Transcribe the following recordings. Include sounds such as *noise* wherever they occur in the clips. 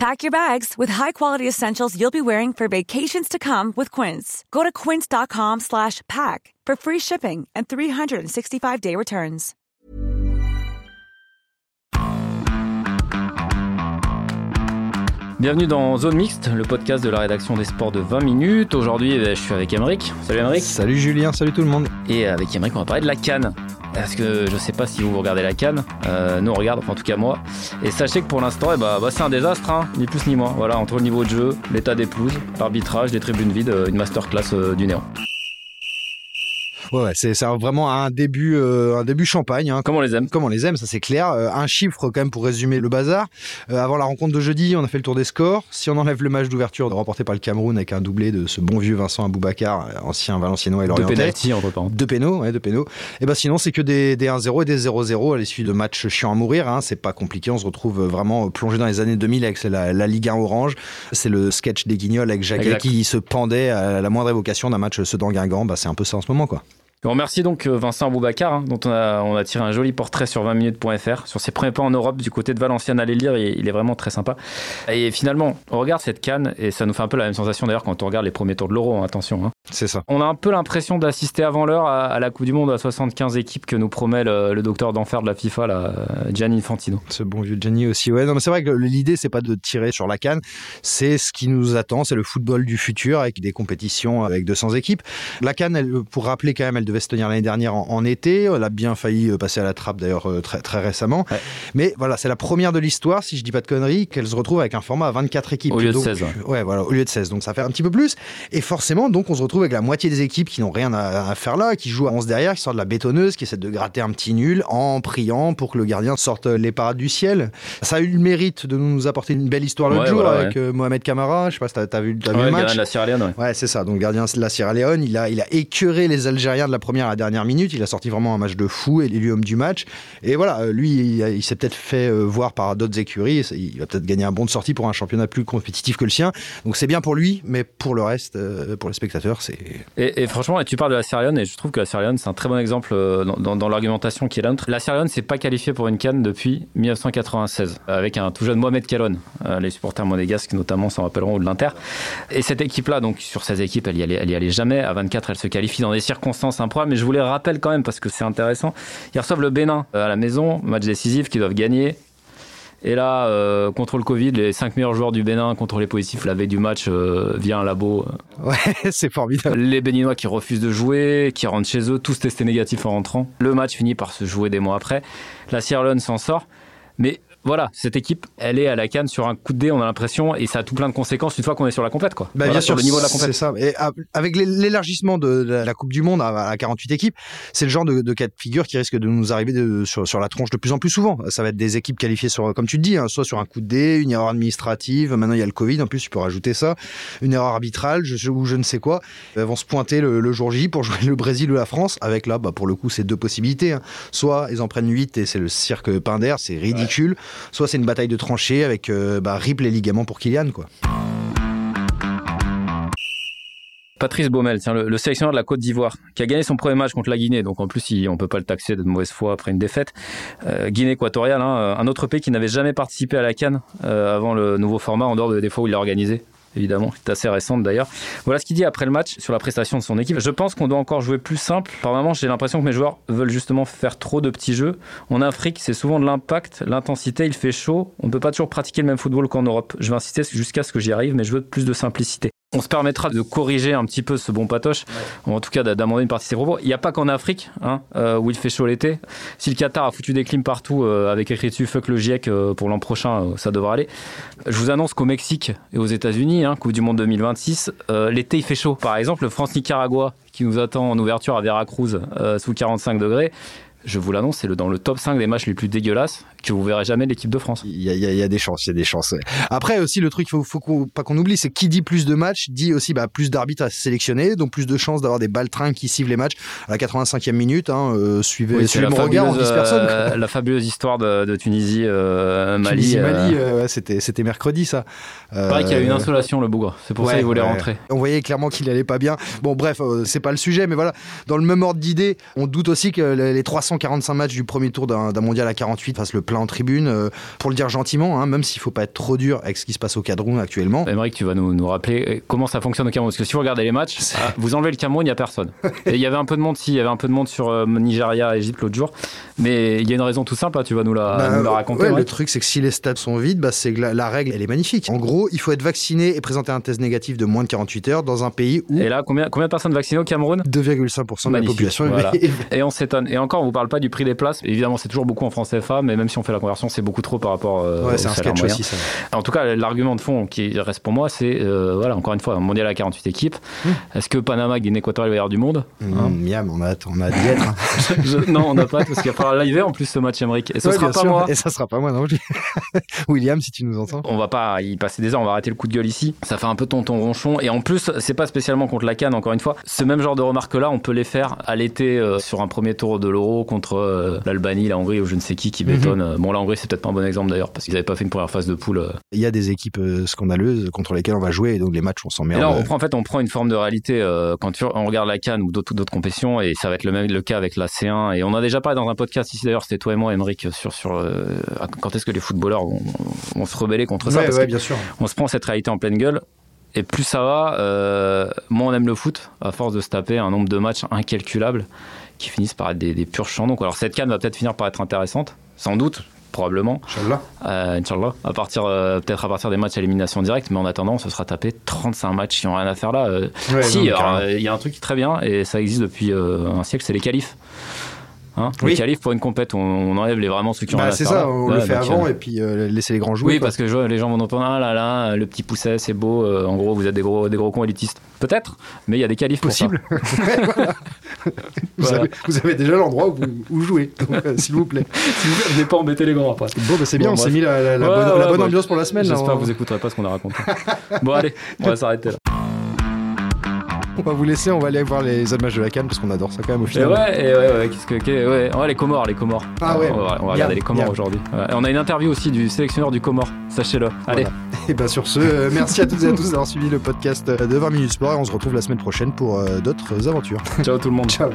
Pack your bags with high-quality essentials you'll be wearing for vacations to come with Quince. Go to quince.com slash pack for free shipping and 365-day returns. Bienvenue dans Zone Mixte, le podcast de la rédaction des sports de 20 minutes. Aujourd'hui, eh ben, je suis avec Emeric. Salut Emeric. Salut Julien, salut tout le monde. Et avec Emeric, on va parler de la Cannes. Parce que je sais pas si vous regardez la Cannes, euh, nous on regarde, enfin en tout cas moi. Et sachez que pour l'instant, eh ben, bah, c'est un désastre, hein, ni plus ni moins. Voilà, entre le niveau de jeu, l'état des pelouses, l'arbitrage, les tribunes vides, euh, une masterclass euh, du néant. Ouais, ouais c'est vraiment un début, euh, un début champagne. Hein. Comme on les aime. Comme on les aime, ça c'est clair. Euh, un chiffre quand même pour résumer le bazar. Euh, avant la rencontre de jeudi, on a fait le tour des scores. Si on enlève le match d'ouverture remporté par le Cameroun avec un doublé de ce bon vieux Vincent Aboubacar, ancien Valenciennois et Lorientais. Deux pénalty entre temps. Deux pénaux, ouais, deux pénaux. Et ben sinon c'est que des, des 1-0 et des 0-0 à l'issue de matchs chiants à mourir. Hein. C'est pas compliqué. On se retrouve vraiment plongé dans les années 2000 avec la, la Ligue 1 orange. C'est le sketch des Guignols avec Jacques qui se pendait à la moindre évocation d'un match Sedan Guingamp. Bah, c'est un peu ça en ce moment quoi. On remercie donc euh, Vincent Boubacar, hein, dont on a, on a, tiré un joli portrait sur 20minutes.fr, sur ses premiers pas en Europe du côté de Valenciennes. Allez lire, il est vraiment très sympa. Et finalement, on regarde cette canne, et ça nous fait un peu la même sensation d'ailleurs quand on regarde les premiers tours de l'Euro, hein, attention. Hein. C'est ça. On a un peu l'impression d'assister avant l'heure à, la Coupe du Monde à 75 équipes que nous promet le, docteur d'enfer de la FIFA, là, Gianni Infantino. Ce bon vieux Gianni aussi, ouais. Non, mais c'est vrai que l'idée, c'est pas de tirer sur la canne, c'est ce qui nous attend, c'est le football du futur avec des compétitions avec 200 équipes. La canne, elle, pour rappeler quand même, elle devait se tenir l'année dernière en, été. Elle a bien failli euh, passer à la trappe d'ailleurs euh, très, très récemment. Mais voilà, c'est la première de l'histoire, si je dis pas de conneries, qu'elle se retrouve avec un format à 24 équipes. Au lieu de 16. Ouais. voilà, au lieu de 16. Donc ça fait un petit peu plus. Et forcément, donc on se retrouve avec la moitié des équipes qui n'ont rien à, faire là, qui jouent à 11 derrière, qui sortent de la bétonneuse, qui essaient de gratter un petit nul en priant pour que le gardien sorte les parades du ciel. Ça a eu le mérite de nous apporter une belle histoire l'autre jour avec euh, Mohamed Camara. Je sais pas si t'as as vu, as vu le match. de la Sierra Leone. Ouais, c'est ça. Donc gardien de la Sierra Leone, il a, il a écœuré les Algériens de la première à dernière minute il a sorti vraiment un match de fou et l'élu homme du match. Et voilà, euh, lui, il, s'est peut-être fait euh, voir par d'autres écuries. Il va peut-être gagner un bon de sortie pour un championnat plus compétitif que le sien. Donc c'est bien pour lui, mais pour le reste, euh, pour les spectateurs, c'est. Et, franchement, tu parles de la Leone et je trouve que la Leone, c'est un très bon exemple dans, l'argumentation qui est la nôtre. La Sierra Leone s'est pas qualifiée pour une canne depuis 1996, avec un tout jeune Mohamed Kalon. les supporters monégasques, notamment, s'en rappelleront, de l'Inter. Et cette équipe-là, donc sur 16 équipes, elle y, allait, jamais. À 24, elle se qualifie dans des circonstances Mais je vous les rappelle quand même parce que c'est intéressant. Ils reçoivent le Bénin euh, à la maison, match décisif qu'ils doivent gagner. Et là, euh, contre le Covid, les cinq meilleurs joueurs du Bénin contre les positifs la veille du match euh, via un labo. *laughs* Ouais, c'est formidable. Les Béninois qui refusent de jouer, qui rentrent chez eux, tous testés négatifs en rentrant. Le match finit par se jouer des mois après. La Sierra Leone s'en sort. Mais voilà, cette équipe, elle est à la canne sur un coup de dé, on a l'impression, et ça a tout plein de conséquences une fois qu'on est sur la compète, quoi. Bah, bien sûr, le niveau de la compète. C'est ça. Et avec l'élargissement de la Coupe du Monde à 48 équipes, c'est le genre de, cas de figure qui risque de nous arriver sur, la tronche de plus en plus souvent. Ça va être des équipes qualifiées sur, comme tu te dis, hein, soit sur un coup de dé, une erreur administrative. Maintenant, il y a le Covid. En plus, tu peux rajouter ça, une erreur arbitrale, ou je ne sais quoi. Elles vont se pointer le, jour J pour *laughs* jouer le Brésil ou la France. Avec là, bah, pour le coup, c'est deux possibilités. Hein. Soit ils en prennent 8 et c'est le cirque Pinder, c'est ridicule. Soit c'est une bataille de tranchées avec euh, bah, rip les ligaments pour Kylian, quoi. Patrice Baumel, le, sélectionneur de la Côte d'Ivoire, qui a gagné son premier match contre la Guinée, donc en plus on on peut pas le taxer de mauvaise foi après une défaite. Euh, Guinée équatoriale, hein, un autre pays qui n'avait jamais participé à la Cannes euh, avant le nouveau format, en dehors des fois où il l'a organisé évidemment, c'est assez récente d'ailleurs. Voilà ce qu'il dit après le match sur la prestation de son équipe. Je pense qu'on doit encore jouer plus simple. Par moments, j'ai l'impression que mes joueurs veulent justement faire trop de petits jeux. En Afrique, c'est souvent de l'impact, l'intensité, il fait chaud. On ne peut pas toujours pratiquer le même football qu'en Europe. Je vais insister jusqu'à ce que j'y arrive, mais je veux plus de simplicité. On se permettra de corriger un petit peu ce bon patoche, ou en tout cas d'amender une partie de ses propos. Il n'y a pas qu'en Afrique, hein, euh, où il fait chaud l'été. Si le Qatar a foutu des clims partout euh, avec écrit dessus fuck le GIEC euh, pour l'an prochain, ça devrait aller. Je vous annonce qu'au Mexique et aux États-Unis, hein, Coupe du Monde 2026, l'été il fait chaud. Par exemple, le France-Nicaragua qui nous attend en ouverture à Veracruz sous 45 degrés je vous l'annonce, c'est dans le top 5 des matchs les plus dégueulasses. Que vous verrez jamais l'équipe de France. Il y a, il y a des chances, il y a des chances. Après aussi, le truc, faut, faut qu'on, pas qu'on oublie, c'est qui dit plus de matchs dit aussi bah, plus d'arbitres à sélectionner, donc plus de chances d'avoir des baltrins qui sifflent les matchs à la 85e minute. Hein, euh, suivez, Oui, suivez mon regard, on personne. euh, la fabuleuse histoire de, de Tunisie, euh, Mali. Tunisie, Mali, ouais, c'était, c'était mercredi ça. pareil qu'il y a eu une insolation, le bougre. C'est pour ça Ouais, qu'il voulait rentrer. On voyait clairement qu'il allait pas bien. Bon, bref, c'est pas le sujet, mais voilà. Dans le même ordre d'idée, on doute aussi que les les 345 matchs du premier tour d'un mondial à 48 fassent le plein en tribune. euh, pour le dire gentiment, hein, même s'il faut pas être trop dur avec ce qui se passe au Cameroun actuellement. Émeric, tu vas nous, nous rappeler euh, comment ça fonctionne au Cameroun. Parce que si vous regardez les matchs, ah, vous enlevez le Cameroun, il n'y a personne. Il y avait un peu de monde, si, il y avait un peu de monde sur euh, Nigeria, Égypte l'autre jour. Mais il y a une raison tout simple, hein, tu vas nous la, Bah, nous la raconter. ouais, le truc, c'est que si les stades sont vides, bah, c'est que la, la règle, elle est magnifique. En gros, il faut être vacciné et présenter un test négatif de moins de 48 heures dans un pays où Et là, combien, combien de personnes vaccinées au Cameroun? 2,5% de la population voilà. Et on s'étonne. Et encore, on vous parle pas du prix des places. Évidemment, c'est toujours beaucoup en francs CFA, mais même si on fait la conversion, c'est beaucoup trop par rapport euh, Ouais, au c'est un sketch aussi, ça. En tout cas, l'argument de fond qui reste pour moi, c'est, euh, voilà, encore une fois, un mondial à 48 équipes. Est-ce que Panama, Guinée équatoriale avoir du monde? Hein? Mmh, miam, on a, on a d'y être. hein. *laughs* Je- Non, on n'a pas, parce qu'il va falloir live en plus ce match, Emmerich. Et ce Ouais, sera pas sûr. moi. Et ça sera pas moi non plus. *laughs* William, si tu nous entends. On va pas y passer des heures, on va arrêter le coup de gueule ici. Ça fait un peu tonton ronchon. Et en plus, c'est pas spécialement contre la Cannes, encore une fois. Ce même genre de remarques-là, on peut les faire à l'été euh, sur un premier tour de l'Euro contre euh, l'Albanie, la Hongrie ou je ne sais qui qui Mhm. bétonne. Euh, Bon, la Hongrie, c'est peut-être pas un bon exemple d'ailleurs, parce qu'ils avaient pas fait une première phase de poule. euh. Il y a des équipes euh, scandaleuses contre lesquelles on va jouer et donc les matchs on s'emmerde. là, on prend, en fait, on prend une forme de réalité euh, quand tu- on regarde la Cannes ou d'autres d'autres compétitions, et ça va être le même le cas avec la C1. Et on a déjà parlé dans un podcast ici d'ailleurs, c'était toi et moi, Emmerich, sur sur euh, quand est-ce que les footballeurs vont, vont se rebeller contre ça, parce ouais, bien sûr. on se prend cette réalité en pleine gueule. Et plus ça va, euh, moins on aime le foot, à force de se taper un nombre de matchs incalculable qui finissent par être des, des purs champs. Donc, alors cette canne va peut-être finir par être intéressante, sans doute, probablement, Inch'Allah. euh, Inch'Allah, à partir, euh, peut-être à partir des matchs à élimination directe, mais en attendant, on se sera tapé 35 matchs qui n'ont rien à faire là. Euh, Ouais, si, euh, il y a un truc qui est très bien, et ça existe depuis euh, un siècle, c'est les qualifs. Hein Oui. Les qualifs pour une compète, on, on enlève les, vraiment ceux qui ont Bah, rien à c'est faire. ça, là. on Ouais, le fait avant euh, et puis laisser les grands jouer. oui, quoi. parce que je les gens vont entendre ah là là, le petit pousset, c'est beau. en gros, vous êtes des gros, des gros cons élitistes. Peut-être, mais il y a des qualifs pour ça. possible. *laughs* Voilà. *laughs* vous, Voilà. avez, vous avez déjà l'endroit où, où jouer, donc, euh, s'il vous plaît. *laughs* Si vous voulez, venez pas embêter les grands après. Bon, bah, c'est bien, Bon, on s'est mis la, la- la Ouais, bonne, ouais, la bonne ambiance pour la semaine. J'espère on, que vous écouterez pas ce qu'on a raconté. *laughs* bon, allez, on va s'arrêter là. On va vous laisser, on va aller voir les autres matchs de la Cannes parce qu'on adore ça quand même au Et final. ouais, et ouais, ouais, qu'est-ce que, qu'est- ouais, ouais, les Comores, les Comores. Ah ouais. On va, on va Bien, regarder les Comores aujourd'hui. Ouais, on a une interview aussi du sélectionneur du Comore, sachez-le. Allez, Voilà. *laughs* Et bien sur ce, euh, merci à toutes et à tous d'avoir suivi le podcast euh, de 20 minutes sport et on se retrouve la semaine prochaine pour euh, d'autres aventures. *laughs* ciao tout le monde. Ciao.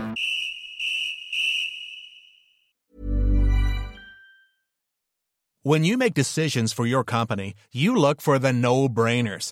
When you make decisions for your company, you look for the no brainers.